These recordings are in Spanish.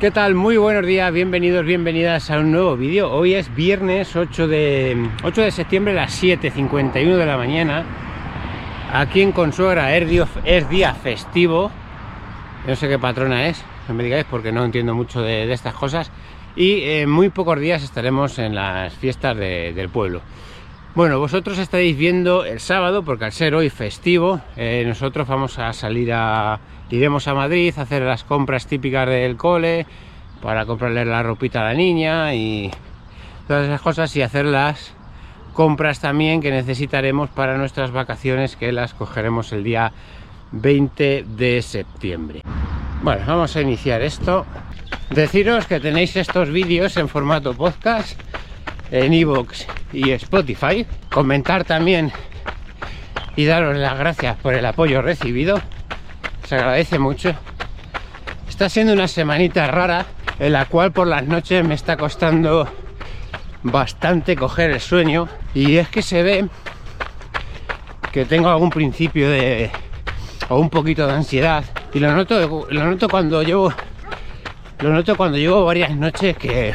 ¿Qué tal? Muy buenos días, bienvenidos, bienvenidas a un nuevo vídeo. Hoy es viernes 8 de, 8 de septiembre a las 7.51 de la mañana. Aquí en Consuegra es día, es día festivo. No sé qué patrona es, no me digáis porque no entiendo mucho de, estas cosas. Y en muy pocos días estaremos en las fiestas de, del pueblo. Bueno, vosotros estaréis viendo el sábado, porque al ser hoy festivo, eh, nosotros vamos a salir a... Iremos a Madrid a hacer las compras típicas del cole, para comprarle la ropita a la niña y todas esas cosas y hacer las compras también que necesitaremos para nuestras vacaciones, que las cogeremos el día 20 de septiembre. Bueno, vamos a iniciar esto. Deciros que tenéis estos vídeos en formato podcast en iVoox y Spotify. Comentar también y daros las gracias por el apoyo recibido. Se agradece mucho. Está siendo una semanita rara en la cual por las noches me está costando bastante coger el sueño. Y es que se ve que tengo algún principio de o un poquito de ansiedad. Y lo noto lo noto cuando llevo lo noto cuando llevo varias noches que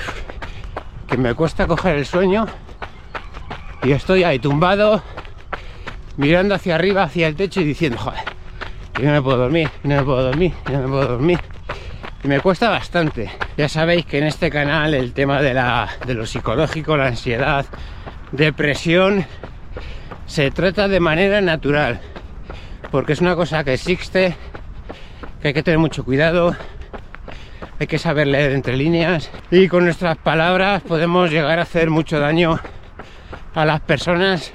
que me cuesta coger el sueño. Y estoy ahí tumbado mirando hacia arriba, hacia el techo y diciendo, joder, yo no me puedo dormir, no me puedo dormir, no me puedo dormir. Y me cuesta bastante. Ya sabéis que en este canal el tema de, la, de lo psicológico, la ansiedad, depresión, se trata de manera natural. Porque es una cosa que existe, que hay que tener mucho cuidado, hay que saber leer entre líneas y con nuestras palabras podemos llegar a hacer mucho daño a las personas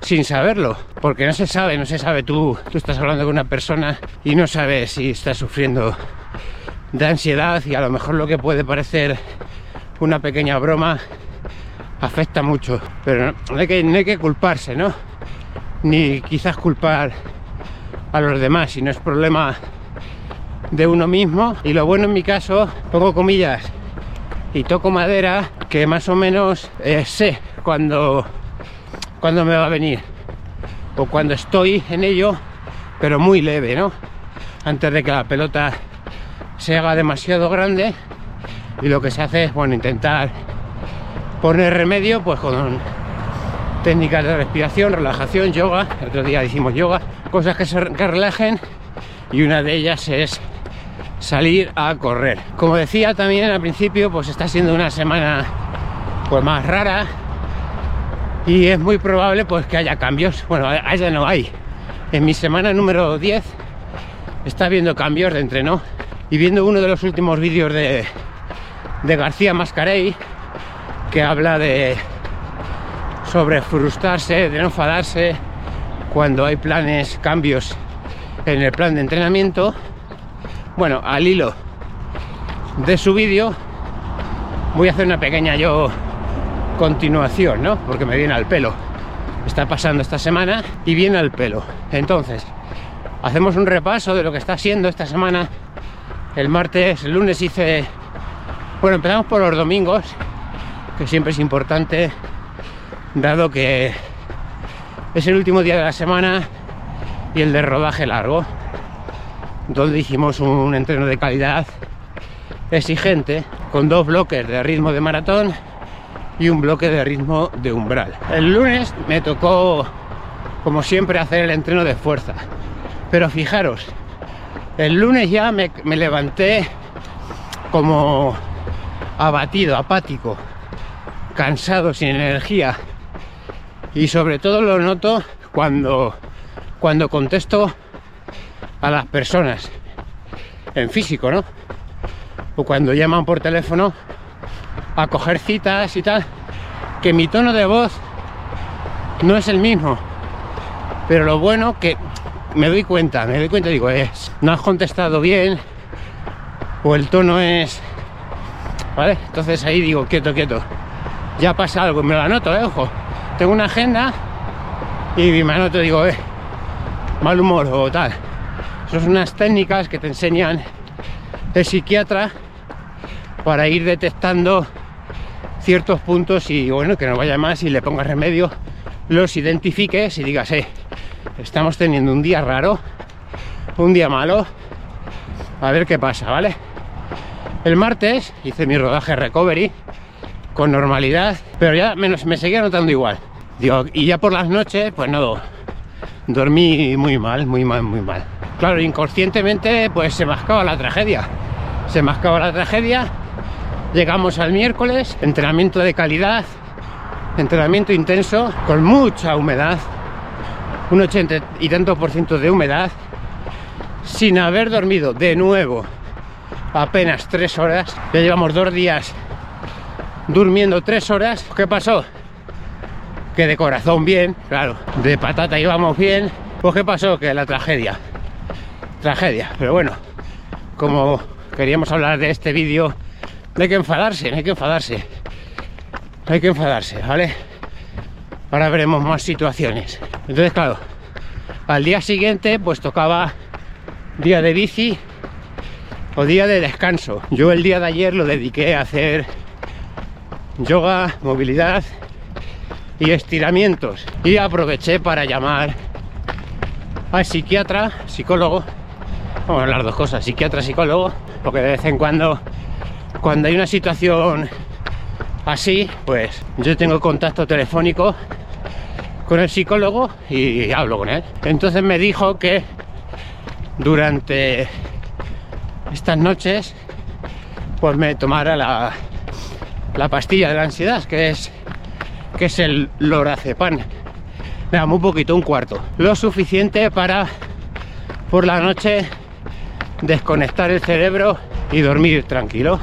sin saberlo, porque no se sabe, no se sabe. Tú, tú estás hablando con una persona y no sabes si está sufriendo de ansiedad y a lo mejor lo que puede parecer una pequeña broma afecta mucho, pero no hay que, culparse, ¿no? Ni quizás culpar a los demás, si no es problema de uno mismo. Y lo bueno en mi caso pongo comillas y toco madera que más o menos eh, sé cuando cuando me va a venir. O cuando estoy en ello pero muy leve no antes de que la pelota se haga demasiado grande y lo que se hace es bueno intentar poner remedio pues con técnicas de respiración relajación yoga. El otro día hicimos yoga. Cosas que se que relajen y una de ellas es salir a correr. Como decía también al principio, pues está siendo una semana pues más rara y es muy probable pues que haya cambios. Bueno, allá no hay. En mi semana número 10 está habiendo cambios de entreno y viendo uno de los últimos vídeos de, de García Mascarey que habla de sobre frustrarse, de no enfadarse cuando hay planes, cambios en el plan de entrenamiento bueno, al hilo de su vídeo voy a hacer una pequeña yo continuación, ¿no? Porque me viene al pelo. Está pasando esta semana y viene al pelo. Entonces, hacemos un repaso de lo que está siendo esta semana. El martes, el lunes hice... Bueno, empezamos por los domingos, que siempre es importante, dado que es el último día de la semana y el de rodaje largo donde hicimos un entreno de calidad exigente con dos bloques de ritmo de maratón y un bloque de ritmo de umbral. El lunes me tocó, como siempre, hacer el entreno de fuerza. Pero fijaros, el lunes ya me, me levanté como abatido, apático, cansado, sin energía. Y sobre todo lo noto cuando, cuando contesto a las personas en físico, ¿no? O cuando llaman por teléfono a coger citas y tal, que mi tono de voz no es el mismo. Pero lo bueno que me doy cuenta, me doy cuenta, digo, es, no has contestado bien, o el tono es, ¿vale? Entonces ahí digo, quieto, quieto, ya pasa algo, me lo anoto, ¿eh? Ojo, tengo una agenda y me anoto, digo, eh, mal humor o tal. Son unas técnicas que te enseñan el psiquiatra para ir detectando ciertos puntos y bueno, que no vaya más y le pongas remedio, los identifiques y digas, eh, estamos teniendo un día raro, un día malo, a ver qué pasa, ¿vale? El martes hice mi rodaje recovery con normalidad, pero ya menos, me seguía notando igual. Digo, y ya por las noches, pues no, dormí muy mal, muy mal, muy mal. Claro, inconscientemente, pues se mascaba la tragedia. Se mascaba la tragedia. Llegamos al miércoles, entrenamiento de calidad, entrenamiento intenso, con mucha humedad, un 80 y tanto por ciento de humedad, sin haber dormido de nuevo apenas tres horas. Ya llevamos dos días durmiendo tres horas. ¿Qué pasó? Que de corazón bien, claro, de patata íbamos bien. Pues ¿qué pasó? Que la tragedia. Tragedia. Pero bueno, como queríamos hablar de este vídeo, no hay que enfadarse, no hay que enfadarse. No hay que enfadarse, ¿vale? Ahora veremos más situaciones. Entonces, claro, al día siguiente pues tocaba día de bici o día de descanso. Yo el día de ayer lo dediqué a hacer yoga, movilidad y estiramientos. Y aproveché para llamar al psiquiatra, psicólogo, vamos a hablar dos cosas, psiquiatra, psicólogo, porque de vez en cuando, cuando hay una situación así, pues yo tengo contacto telefónico con el psicólogo y hablo con él. Entonces me dijo que durante estas noches pues me tomara la, la pastilla de la ansiedad, que es que es el lorazepam. Nada, muy poquito, un cuarto. Lo suficiente para por la noche desconectar el cerebro y dormir tranquilo.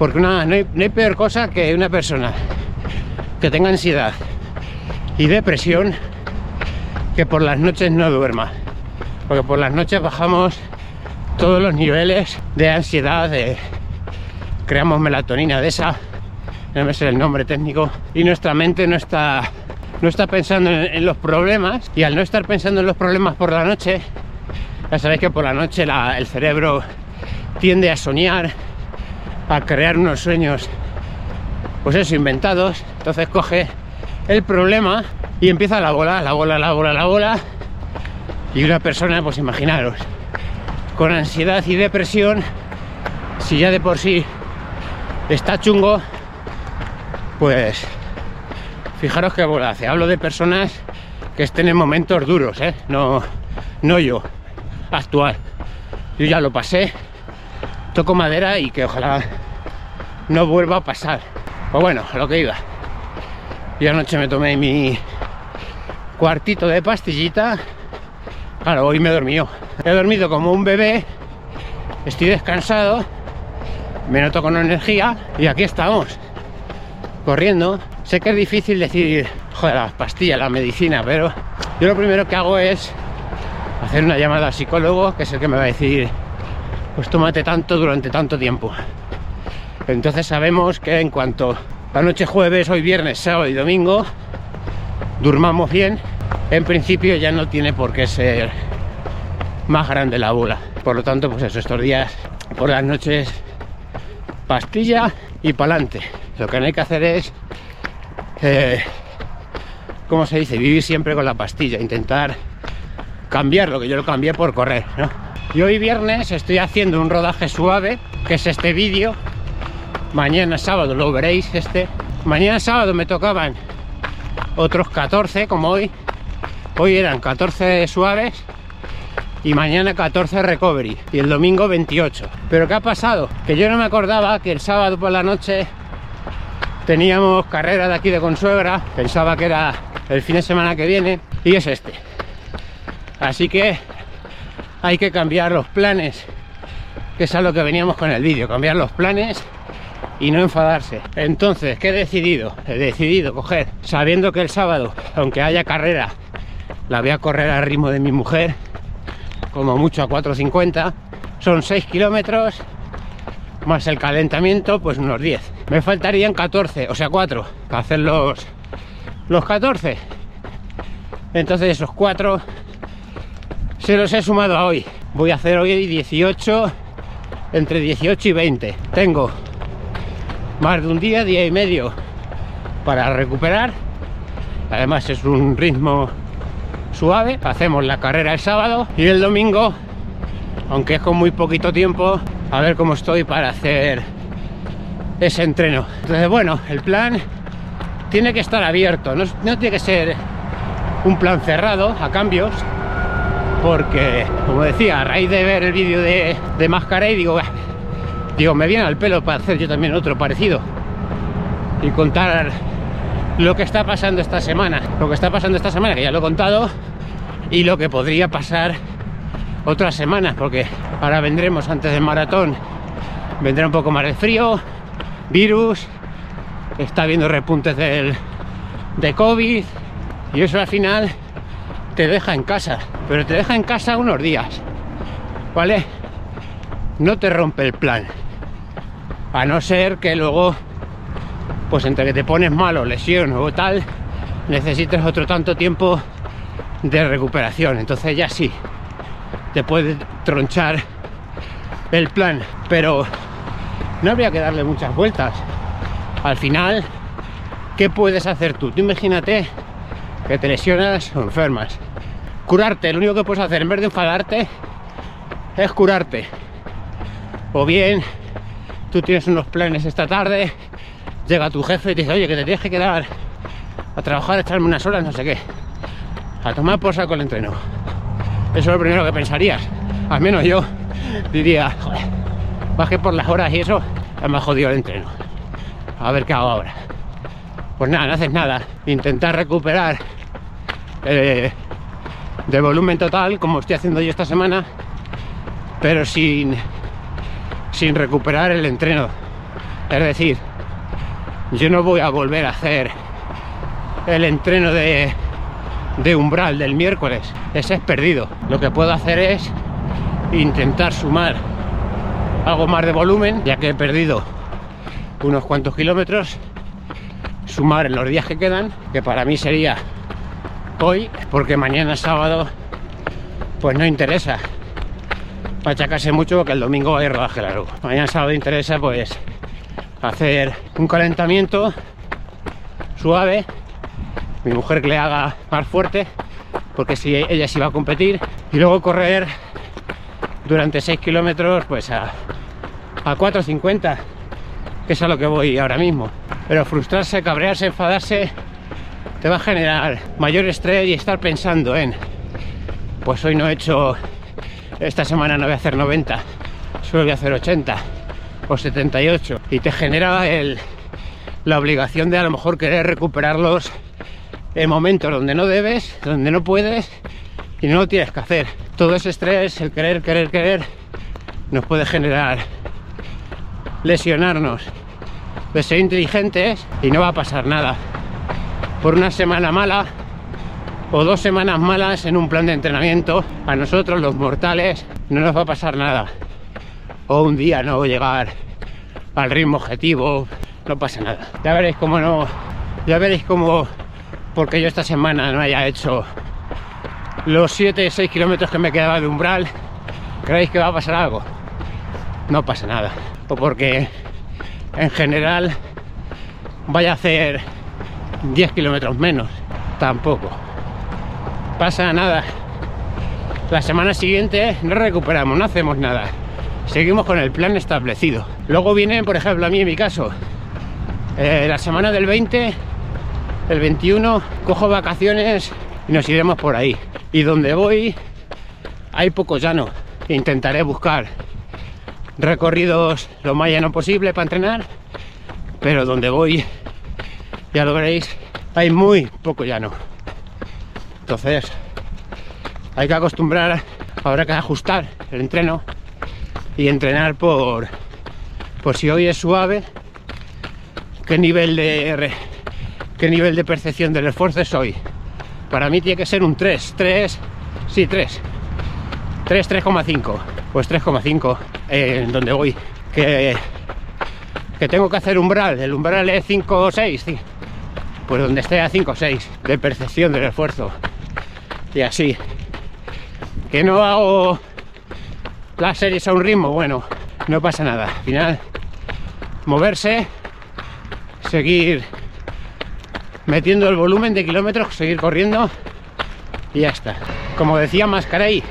Porque no, hay, peor cosa que una persona que tenga ansiedad y depresión que por las noches no duerma. Porque por las noches bajamos todos los niveles de ansiedad, creamos melatonina de esa, no me sé el nombre técnico, y nuestra mente no está, no está pensando en, los problemas, y al no estar pensando en los problemas por la noche, ya sabéis que por la noche el cerebro tiende a soñar, a crear unos sueños, pues eso, inventados, entonces coge el problema y empieza la bola, la bola, la bola, la bola, y una persona, pues imaginaros, con ansiedad y depresión, si ya de por sí está chungo, pues fijaros qué bola hace. Hablo de personas que estén en momentos duros, ¿eh? no, no yo, actual. Yo ya lo pasé, toco madera y que ojalá no vuelva a pasar. Pues bueno, lo que iba. Y anoche me tomé mi cuartito de pastillita Claro, hoy me he dormido. He dormido como un bebé, estoy descansado, me noto con energía y aquí estamos, corriendo. Sé que es difícil decir, joder, las pastillas, la medicina, pero yo lo primero que hago es hacer una llamada al psicólogo, que es el que me va a decir, pues tómate tanto durante tanto tiempo. Entonces sabemos que en cuanto la noche jueves, hoy viernes, sábado y domingo, durmamos bien, en principio ya no tiene por qué ser más grande la bola. Por lo tanto, pues eso, estos días por las noches pastilla y pa'lante. Lo que no hay que hacer es, eh, ¿cómo se dice? Vivir siempre con la pastilla, intentar cambiarlo, que yo lo cambié por correr, ¿no? Y hoy viernes estoy haciendo un rodaje suave, que es este vídeo. Mañana sábado lo veréis este. Mañana sábado me tocaban otros 14 como hoy Hoy eran 14 suaves y mañana 14 recovery y el domingo 28. Pero ¿qué ha pasado? Que yo no me acordaba que el sábado por la noche teníamos carrera de aquí de Consuegra, pensaba que era el fin de semana que viene y es este. Así que hay que cambiar los planes, que es a lo que veníamos con el vídeo, cambiar los planes y no enfadarse. Entonces, ¿qué he decidido? He decidido coger, sabiendo que el sábado, aunque haya carrera la voy a correr al ritmo de mi mujer, como mucho a 4.50. Son 6 kilómetros, más el calentamiento, pues unos 10. Me faltarían 14, o sea 4, para hacer los, los 14. Entonces esos 4 se los he sumado a hoy. Voy a hacer hoy 18, entre 18 y 20. Tengo más de un día, día y medio para recuperar. Además es un ritmo suave. Hacemos la carrera el sábado y el domingo, aunque es con muy poquito tiempo, a ver cómo estoy para hacer ese entreno. Entonces, bueno, el plan tiene que estar abierto, no, no tiene que ser un plan cerrado a cambios, porque, como decía, a raíz de ver el vídeo de, de y digo, digo, me viene al pelo para hacer yo también otro parecido y contar lo que está pasando esta semana. Lo que está pasando esta semana, que ya lo he contado, y lo que podría pasar otras semanas, porque ahora vendremos antes del maratón, vendrá un poco más de frío, virus, está habiendo repuntes del, de COVID, y eso al final te deja en casa, pero te deja en casa unos días, ¿vale? No te rompe el plan, a no ser que luego, pues entre que te pones malo, lesión o tal, necesites otro tanto tiempo de recuperación, entonces ya sí, te puede tronchar el plan, pero no habría que darle muchas vueltas. Al final, ¿qué puedes hacer tú? Tú imagínate que te lesionas o enfermas. Curarte, lo único que puedes hacer en vez de enfadarte es curarte. O bien, tú tienes unos planes esta tarde, llega tu jefe y te dice, oye, que te tienes que quedar a trabajar, echarme unas horas, no sé qué. A tomar por saco el entreno. Eso es lo primero que pensarías. Al menos yo diría, joder, bajé por las horas y eso, me ha jodido el entreno. A ver qué hago ahora. Pues nada, no haces nada. Intentar recuperar eh, de volumen total, como estoy haciendo yo esta semana, pero sin, sin recuperar el entreno. Es decir, yo no voy a volver a hacer el entreno de de umbral del miércoles. Ese es perdido. Lo que puedo hacer es intentar sumar algo más de volumen, ya que he perdido unos cuantos kilómetros, sumar en los días que quedan, que para mí sería hoy, porque mañana sábado pues no interesa machacarse mucho porque el domingo hay rodaje largo. Mañana sábado interesa pues hacer un calentamiento suave mi mujer que le haga más fuerte, porque si ella sí va a competir, y luego correr durante 6 kilómetros pues a, a 4.50, que es a lo que voy ahora mismo. Pero frustrarse, cabrearse, enfadarse, te va a generar mayor estrés y estar pensando en, pues hoy no he hecho, esta semana no voy a hacer 90, solo voy a hacer 80 o 78, y te genera el, la obligación de a lo mejor querer recuperarlos en momentos donde no debes, donde no puedes y no lo tienes que hacer. Todo ese estrés, el querer, querer, querer, nos puede generar lesionarnos de ser inteligentes y no va a pasar nada. Por una semana mala o dos semanas malas en un plan de entrenamiento, a nosotros los mortales no nos va a pasar nada. O un día no llegar al ritmo objetivo, no pasa nada. Ya veréis cómo no, ya veréis cómo porque yo esta semana no haya hecho los 7 6 kilómetros que me quedaba de umbral creéis que va a pasar algo no pasa nada o porque en general vaya a hacer 10 kilómetros menos. Tampoco. Pasa nada. La semana siguiente no recuperamos no hacemos nada. Seguimos con el plan establecido. Luego viene por ejemplo a mí en mi caso. Eh, la semana del 20 el 21 cojo vacaciones y nos iremos por ahí. Y donde voy hay poco llano. Intentaré buscar recorridos lo más llano posible para entrenar, pero donde voy, ya lo veréis, hay muy poco llano. Entonces, hay que acostumbrar, habrá que ajustar el entreno y entrenar por, por si hoy es suave, qué nivel de qué nivel de percepción del esfuerzo es hoy. Para mí tiene que ser un 3, 3, sí, 3. 3, 3,5. Pues 3,5 eh, en donde voy. Que, que tengo que hacer umbral. El umbral es 5 o 6. Sí. Pues donde esté a 5 o 6 de percepción del esfuerzo. Y así. Que no hago las series a un ritmo. Bueno, no pasa nada. Al final, moverse, seguir metiendo el volumen de kilómetros, seguir corriendo y ya está. Como decía Mascaray,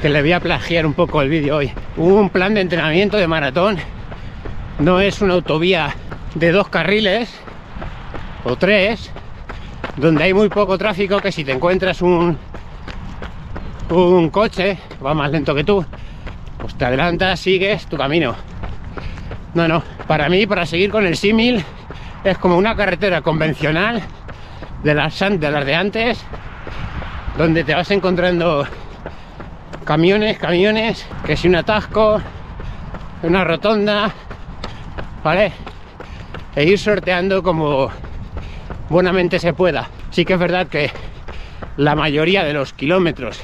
que le voy a plagiar un poco el vídeo hoy. Un plan de entrenamiento de maratón no es una autovía de dos carriles o tres, donde hay muy poco tráfico que si te encuentras un, un coche, va más lento que tú, pues te adelantas, sigues tu camino. No, no, para mí, para seguir con el símil, es como una carretera convencional de las, de las de antes, donde te vas encontrando camiones, camiones, que si un atasco, una rotonda, ¿vale? E ir sorteando como buenamente se pueda. Sí que es verdad que la mayoría de los kilómetros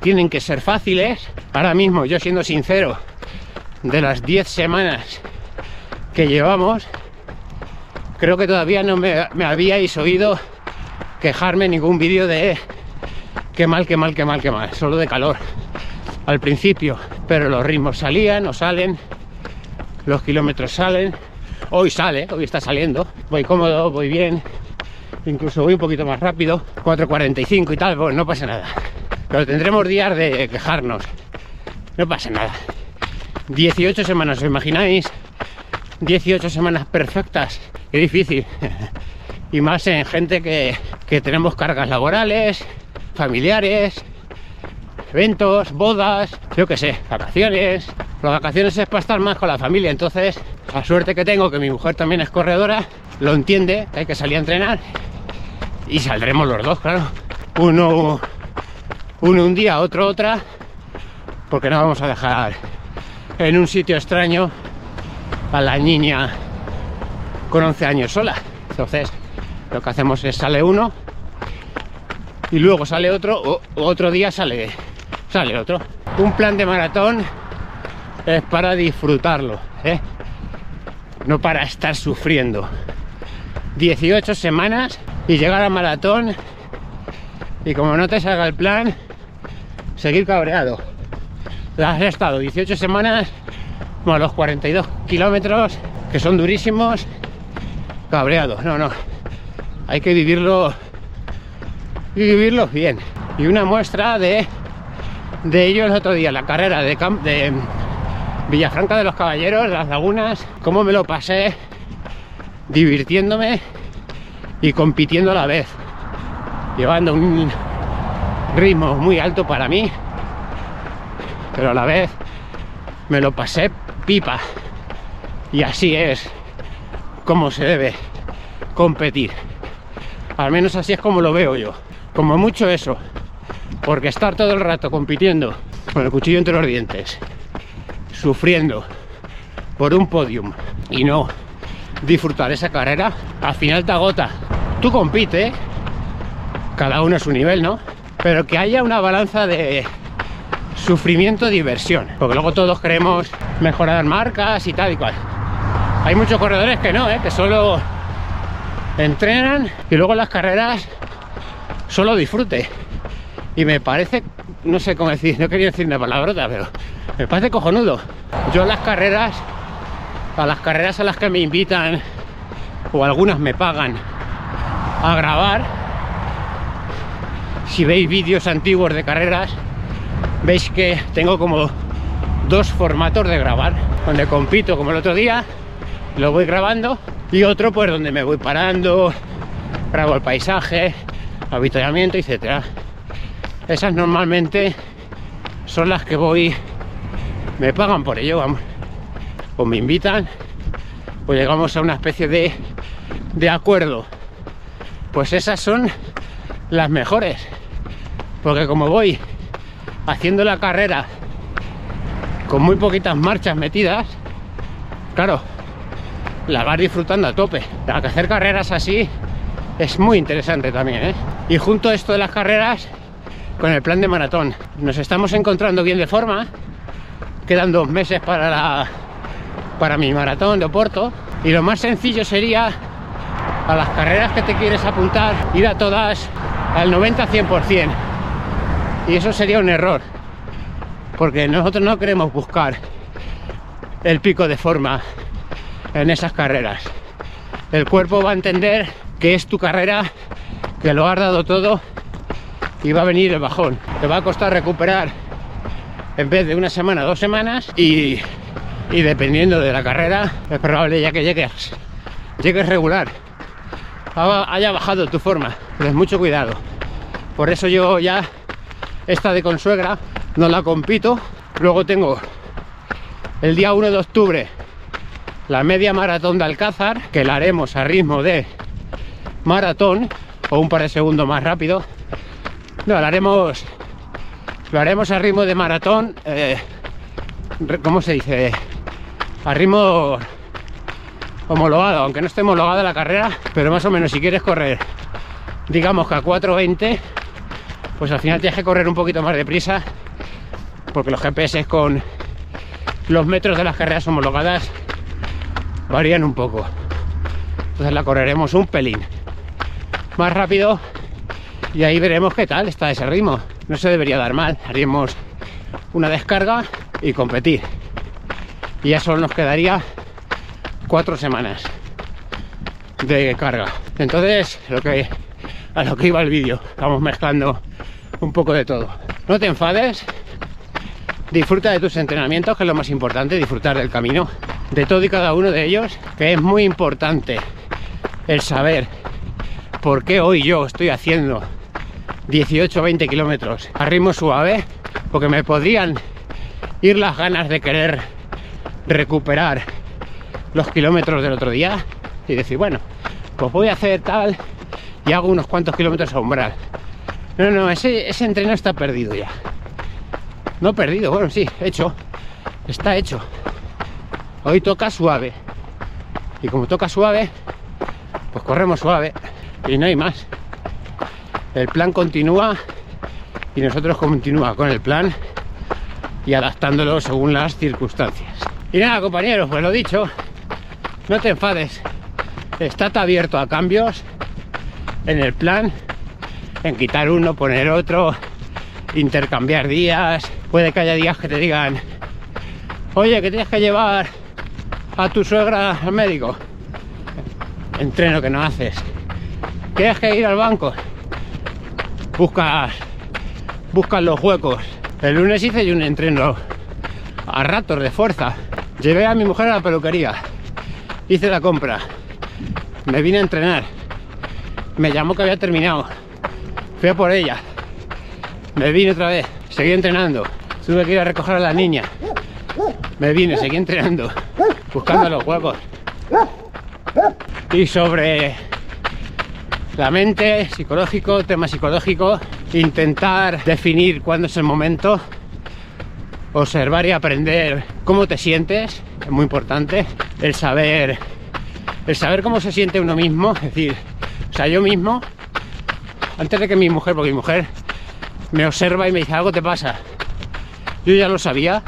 tienen que ser fáciles. Ahora mismo, yo siendo sincero, de las 10 semanas que llevamos, creo que todavía no me, habíais oído quejarme ningún vídeo de qué mal, qué mal, qué mal, qué mal, solo de calor al principio, pero los ritmos salían o salen, los kilómetros salen, hoy sale, hoy está saliendo, voy cómodo, voy bien, incluso voy un poquito más rápido, 4.45 y tal, pues no pasa nada, pero tendremos días de quejarnos, no pasa nada. 18 semanas, ¿os imagináis? 18 semanas perfectas, qué difícil. y más en gente que, que tenemos cargas laborales, familiares, eventos, bodas, yo qué sé, vacaciones. Las vacaciones es para estar más con la familia, entonces la suerte que tengo, que mi mujer también es corredora, lo entiende, hay que salir a entrenar y saldremos los dos, claro. Uno, uno un día, otro otra, porque no vamos a dejar en un sitio extraño a la niña con 11 años sola. Entonces, lo que hacemos es sale uno y luego sale otro, o otro día sale, sale otro. Un plan de maratón es para disfrutarlo, ¿eh? no para estar sufriendo. 18 semanas y llegar a maratón y como no te salga el plan, seguir cabreado has estado 18 semanas, como los 42 kilómetros, que son durísimos, cabreados. No, no. Hay que vivirlo y vivirlo bien. Y una muestra de, de ello el otro día, la carrera de, de Villafranca de los Caballeros, las lagunas, cómo me lo pasé divirtiéndome y compitiendo a la vez, llevando un ritmo muy alto para mí pero a la vez me lo pasé pipa. Y así es como se debe competir. Al menos así es como lo veo yo. Como mucho eso. Porque estar todo el rato compitiendo con el cuchillo entre los dientes, sufriendo por un podium y no disfrutar esa carrera, al final te agota. Tú compite, cada uno a su nivel, ¿no? Pero que haya una balanza de sufrimiento, diversión. Porque luego todos queremos mejorar marcas y tal y cual. Hay muchos corredores que no, ¿eh? que solo entrenan y luego las carreras solo disfrute. Y me parece, no sé cómo decir, no quería decir una palabrota, pero me parece cojonudo. Yo las carreras, a las carreras a las que me invitan, o algunas me pagan a grabar, si veis vídeos antiguos de carreras, veis que tengo como dos formatos de grabar donde compito como el otro día lo voy grabando y otro pues donde me voy parando grabo el paisaje avituallamiento etcétera esas normalmente son las que voy me pagan por ello o me invitan pues llegamos a una especie de de acuerdo pues esas son las mejores porque como voy haciendo la carrera con muy poquitas marchas metidas, claro, la vas disfrutando a tope. que hacer carreras así es muy interesante también, ¿eh? Y junto a esto de las carreras, con el plan de maratón, nos estamos encontrando bien de forma. Quedan dos meses para, la, para mi maratón de Oporto. Y lo más sencillo sería, a las carreras que te quieres apuntar, ir a todas al 90-100% y eso sería un error porque nosotros no queremos buscar el pico de forma en esas carreras el cuerpo va a entender que es tu carrera que lo has dado todo y va a venir el bajón te va a costar recuperar en vez de una semana, dos semanas y, y dependiendo de la carrera es probable ya que llegues, llegues regular, haya bajado tu forma, pero mucho cuidado. Por eso yo ya esta de consuegra no la compito. Luego tengo el día 1 de octubre la media maratón de Alcázar, que la haremos a ritmo de maratón o un par de segundos más rápido. No, lo haremos, lo haremos a ritmo de maratón, eh, ¿cómo se dice? A ritmo homologado, aunque no esté homologada la carrera, pero más o menos si quieres correr, digamos que a 4.20, pues al final tienes que correr un poquito más deprisa, porque los GPS con los metros de las carreras homologadas varían un poco. Entonces la correremos un pelín más rápido y ahí veremos qué tal está ese ritmo. No se debería dar mal. Haríamos una descarga y competir. Y ya solo nos quedaría cuatro semanas de carga. Entonces, lo que a lo que iba el vídeo, estamos mezclando un poco de todo. No te enfades, disfruta de tus entrenamientos, que es lo más importante, disfrutar del camino, de todo y cada uno de ellos, que es muy importante el saber por qué hoy yo estoy haciendo 18 20 kilómetros a ritmo suave, porque me podrían ir las ganas de querer recuperar los kilómetros del otro día y decir, bueno, pues voy a hacer tal y hago unos cuantos kilómetros a umbral. No, no, ese, ese entreno está perdido ya. No perdido, bueno, sí, hecho. Está hecho. Hoy toca suave. Y como toca suave, pues corremos suave. Y no hay más. El plan continúa y nosotros continúa con el plan y adaptándolo según las circunstancias. Y nada, compañeros, pues lo dicho, no te enfades. Está abierto a cambios en el plan, en quitar uno, poner otro, intercambiar días. Puede que haya días que te digan, oye, que tienes que llevar a tu suegra al médico. Entreno que no haces. ¿Tienes que ir al banco? Buscas, buscas los huecos. El lunes hice un entreno a ratos de fuerza. Llevé a mi mujer a la peluquería. Hice la compra. Me vine a entrenar. Me llamó que había terminado. Fui a por ella. Me vine otra vez. Seguí entrenando. Tuve que ir a recoger a la niña. Me vine, seguí entrenando. Buscando los huecos. Y sobre la mente, psicológico, tema psicológico, intentar definir cuándo es el momento, observar y aprender cómo te sientes, es muy importante, el saber, el saber cómo se siente uno mismo, es decir, o sea, yo mismo, antes de que mi mujer, porque mi mujer me observa y me dice, algo te pasa, yo ya lo sabía,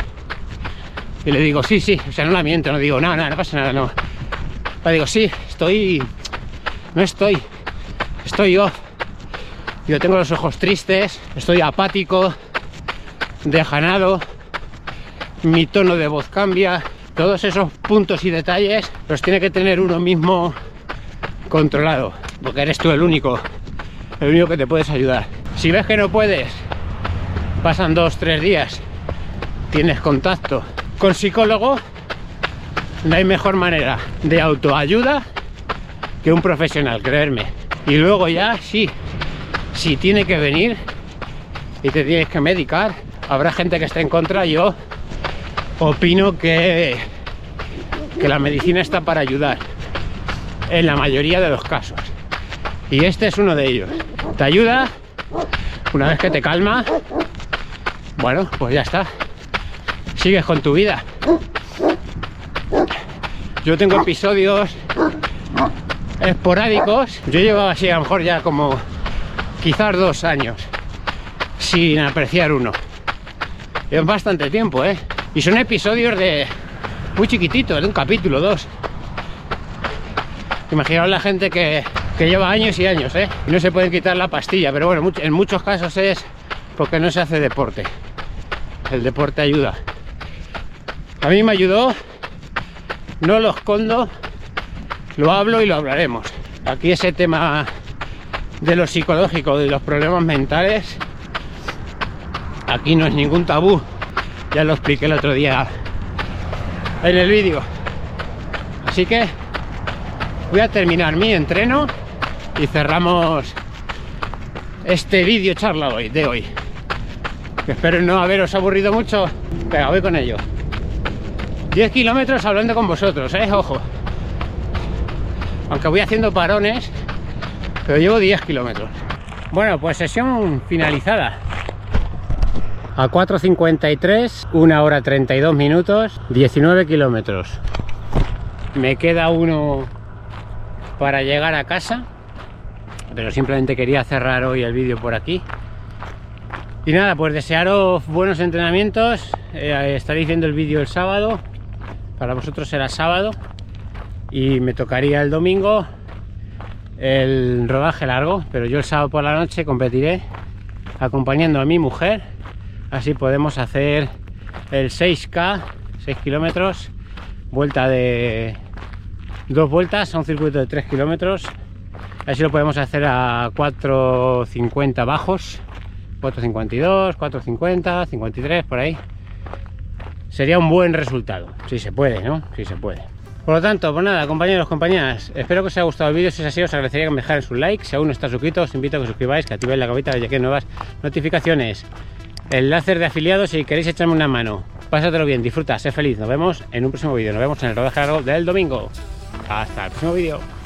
y le digo, sí, sí, o sea, no la miento, no digo, no, no, no pasa nada, no. Le digo, sí, estoy, no estoy, estoy yo. Yo tengo los ojos tristes, estoy apático, dejanado, mi tono de voz cambia. Todos esos puntos y detalles los tiene que tener uno mismo controlado, porque eres tú el único, el único que te puedes ayudar. Si ves que no puedes, pasan dos, tres días, tienes contacto con psicólogo, no hay mejor manera de autoayuda que un profesional, creerme. Y luego ya, sí, si tiene que venir y te tienes que medicar, habrá gente que esté en contra. Yo opino que, que la medicina está para ayudar en la mayoría de los casos. Y este es uno de ellos. Te ayuda, una vez que te calma, bueno, pues ya está. Sigues con tu vida. Yo tengo episodios esporádicos. Yo llevaba así a lo mejor ya como quizás dos años sin apreciar uno. Es bastante tiempo, ¿eh? Y son episodios de muy chiquititos, de un capítulo, dos. Imaginaos la gente que, que lleva años y años, ¿eh? Y no se pueden quitar la pastilla, pero bueno, en muchos casos es porque no se hace deporte. El deporte ayuda. A mí me ayudó, no lo escondo, lo hablo y lo hablaremos. Aquí ese tema de lo psicológico, de los problemas mentales, aquí no es ningún tabú. Ya lo expliqué el otro día en el vídeo. Así que voy a terminar mi entreno y cerramos este vídeo charla hoy, de hoy. Espero no haberos aburrido mucho. Venga, voy con ello. 10 kilómetros hablando con vosotros, eh, ojo. Aunque voy haciendo parones, pero llevo 10 kilómetros. Bueno, pues sesión finalizada. A 4.53, 1 hora 32 minutos, 19 kilómetros. Me queda uno para llegar a casa, pero simplemente quería cerrar hoy el vídeo por aquí. Y nada, pues desearos buenos entrenamientos. Eh, estaréis viendo el vídeo el sábado. Para vosotros será sábado. Y me tocaría el domingo el rodaje largo. Pero yo el sábado por la noche competiré acompañando a mi mujer. Así podemos hacer el 6K, 6 kilómetros, vuelta de dos vueltas a un circuito de 3 kilómetros. Así lo podemos hacer a 4.50 bajos 4.52, 4.50, 53, por ahí. Sería un buen resultado, si se puede, ¿no? Si se puede. Por lo tanto, pues nada, compañeros, compañeras, espero que os haya gustado el vídeo. Si es así, os agradecería que me dejarais un like. Si aún no estáis suscrito, os invito a que os suscribáis, que activéis la campita de que nuevas notificaciones. Láser de afiliados si queréis echarme una mano. Pásatelo bien, disfruta, sé feliz. Nos vemos en un próximo vídeo. Nos vemos en el rodaje largo del domingo. Hasta el próximo vídeo.